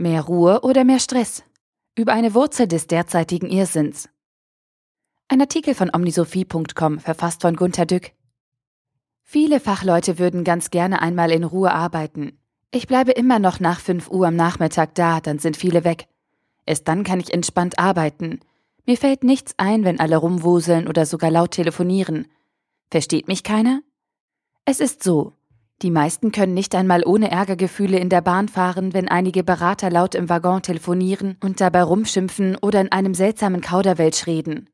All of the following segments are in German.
Mehr Ruhe oder mehr Stress? Über eine Wurzel des derzeitigen Irrsinns. Ein Artikel von omnisophie.com, verfasst von Gunter Dück. Viele Fachleute würden ganz gerne einmal in Ruhe arbeiten. Ich bleibe immer noch nach 5 Uhr am Nachmittag da, dann sind viele weg. Erst dann kann ich entspannt arbeiten. Mir fällt nichts ein, wenn alle rumwuseln oder sogar laut telefonieren. Versteht mich keiner? Es ist so. Die meisten können nicht einmal ohne Ärgergefühle in der Bahn fahren, wenn einige Berater laut im Waggon telefonieren und dabei rumschimpfen oder in einem seltsamen Kauderwelsch reden.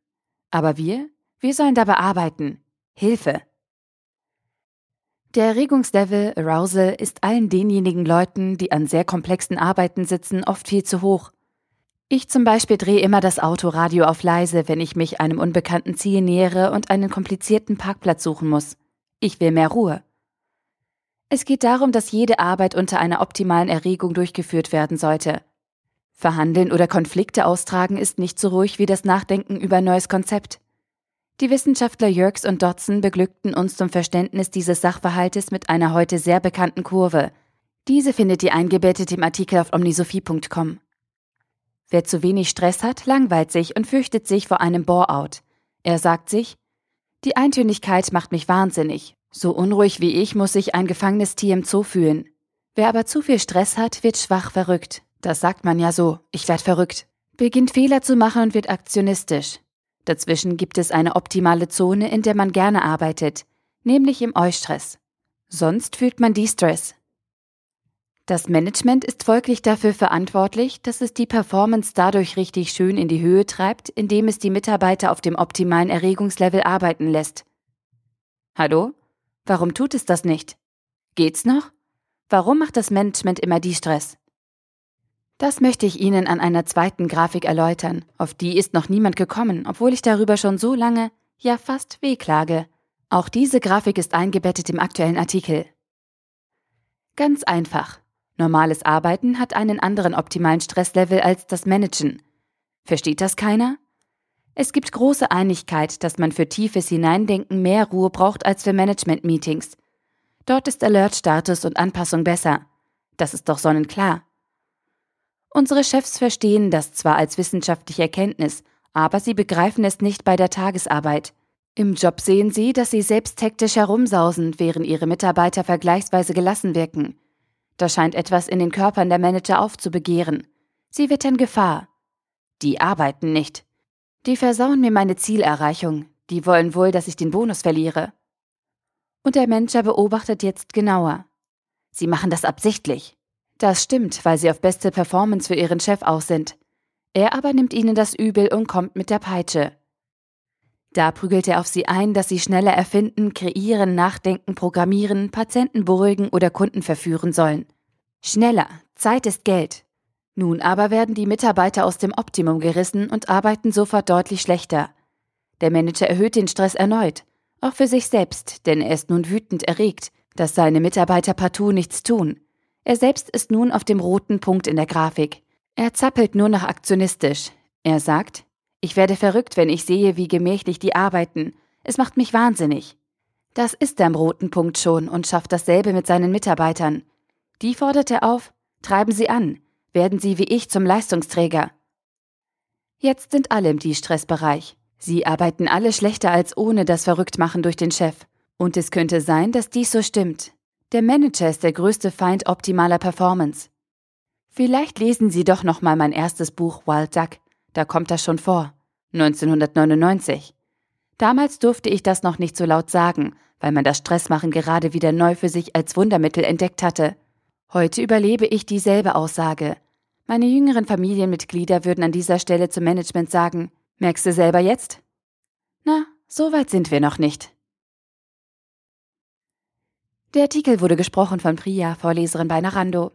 Aber wir? Wir sollen dabei arbeiten. Hilfe. Der Erregungslevel, Arousal, ist allen denjenigen Leuten, die an sehr komplexen Arbeiten sitzen, oft viel zu hoch. Ich zum Beispiel drehe immer das Autoradio auf leise, wenn ich mich einem unbekannten Ziel nähere und einen komplizierten Parkplatz suchen muss. Ich will mehr Ruhe. Es geht darum, dass jede Arbeit unter einer optimalen Erregung durchgeführt werden sollte. Verhandeln oder Konflikte austragen ist nicht so ruhig wie das Nachdenken über ein neues Konzept. Die Wissenschaftler Yerkes und Dodson beglückten uns zum Verständnis dieses Sachverhaltes mit einer heute sehr bekannten Kurve. Diese findet ihr eingebettet im Artikel auf omnisophie.com. Wer zu wenig Stress hat, langweilt sich und fürchtet sich vor einem Bore-out. Er sagt sich, die Eintönigkeit macht mich wahnsinnig. So unruhig wie ich muss sich ein gefangenes Tier im Zoo fühlen. Wer aber zu viel Stress hat, wird schwach verrückt. Das sagt man ja so, ich werd verrückt. Beginnt Fehler zu machen und wird aktionistisch. Dazwischen gibt es eine optimale Zone, in der man gerne arbeitet, nämlich im Eustress. Sonst fühlt man Distress. Das Management ist folglich dafür verantwortlich, dass es die Performance dadurch richtig schön in die Höhe treibt, indem es die Mitarbeiter auf dem optimalen Erregungslevel arbeiten lässt. Hallo? Warum tut es das nicht? Geht's noch? Warum macht das Management immer die Stress? Das möchte ich Ihnen an einer zweiten Grafik erläutern. Auf die ist noch niemand gekommen, obwohl ich darüber schon so lange, ja fast wehklage. Auch diese Grafik ist eingebettet im aktuellen Artikel. Ganz einfach. Normales Arbeiten hat einen anderen optimalen Stresslevel als das Managen. Versteht das keiner? Es gibt große Einigkeit, dass man für tiefes Hineindenken mehr Ruhe braucht als für Management-Meetings. Dort ist Alert-Status und Anpassung besser. Das ist doch sonnenklar. Unsere Chefs verstehen das zwar als wissenschaftliche Erkenntnis, aber sie begreifen es nicht bei der Tagesarbeit. Im Job sehen sie, dass sie selbst hektisch herumsausen, während ihre Mitarbeiter vergleichsweise gelassen wirken. Da scheint etwas in den Körpern der Manager aufzubegehren. Sie wittern Gefahr. Die arbeiten nicht. Die versauen mir meine Zielerreichung. Die wollen wohl, dass ich den Bonus verliere. Und der Manager beobachtet jetzt genauer. Sie machen das absichtlich. Das stimmt, weil sie auf beste Performance für ihren Chef aus sind. Er aber nimmt ihnen das übel und kommt mit der Peitsche. Da prügelt er auf sie ein, dass sie schneller erfinden, kreieren, nachdenken, programmieren, Patienten beruhigen oder Kunden verführen sollen. Schneller, Zeit ist Geld. Nun aber werden die Mitarbeiter aus dem Optimum gerissen und arbeiten sofort deutlich schlechter. Der Manager erhöht den Stress erneut, auch für sich selbst, denn er ist nun wütend erregt, dass seine Mitarbeiter partout nichts tun. Er selbst ist nun auf dem roten Punkt in der Grafik. Er zappelt nur noch aktionistisch. Er sagt, ich werde verrückt, wenn ich sehe, wie gemächlich die arbeiten. Es macht mich wahnsinnig. Das ist er am roten Punkt schon und schafft dasselbe mit seinen Mitarbeitern. Die fordert er auf, treiben Sie an, werden sie wie ich zum Leistungsträger. Jetzt sind alle im Die-Stressbereich. Sie arbeiten alle schlechter als ohne das Verrücktmachen durch den Chef. Und es könnte sein, dass dies so stimmt. Der Manager ist der größte Feind optimaler Performance. Vielleicht lesen Sie doch noch mal mein erstes Buch Wild Duck. Da kommt das schon vor. 1999. Damals durfte ich das noch nicht so laut sagen, weil man das Stressmachen gerade wieder neu für sich als Wundermittel entdeckt hatte. Heute überlebe ich dieselbe Aussage. Meine jüngeren Familienmitglieder würden an dieser Stelle zum Management sagen, merkst du selber jetzt? Na, so weit sind wir noch nicht. Der Artikel wurde gesprochen von Priya, Vorleserin bei Narando.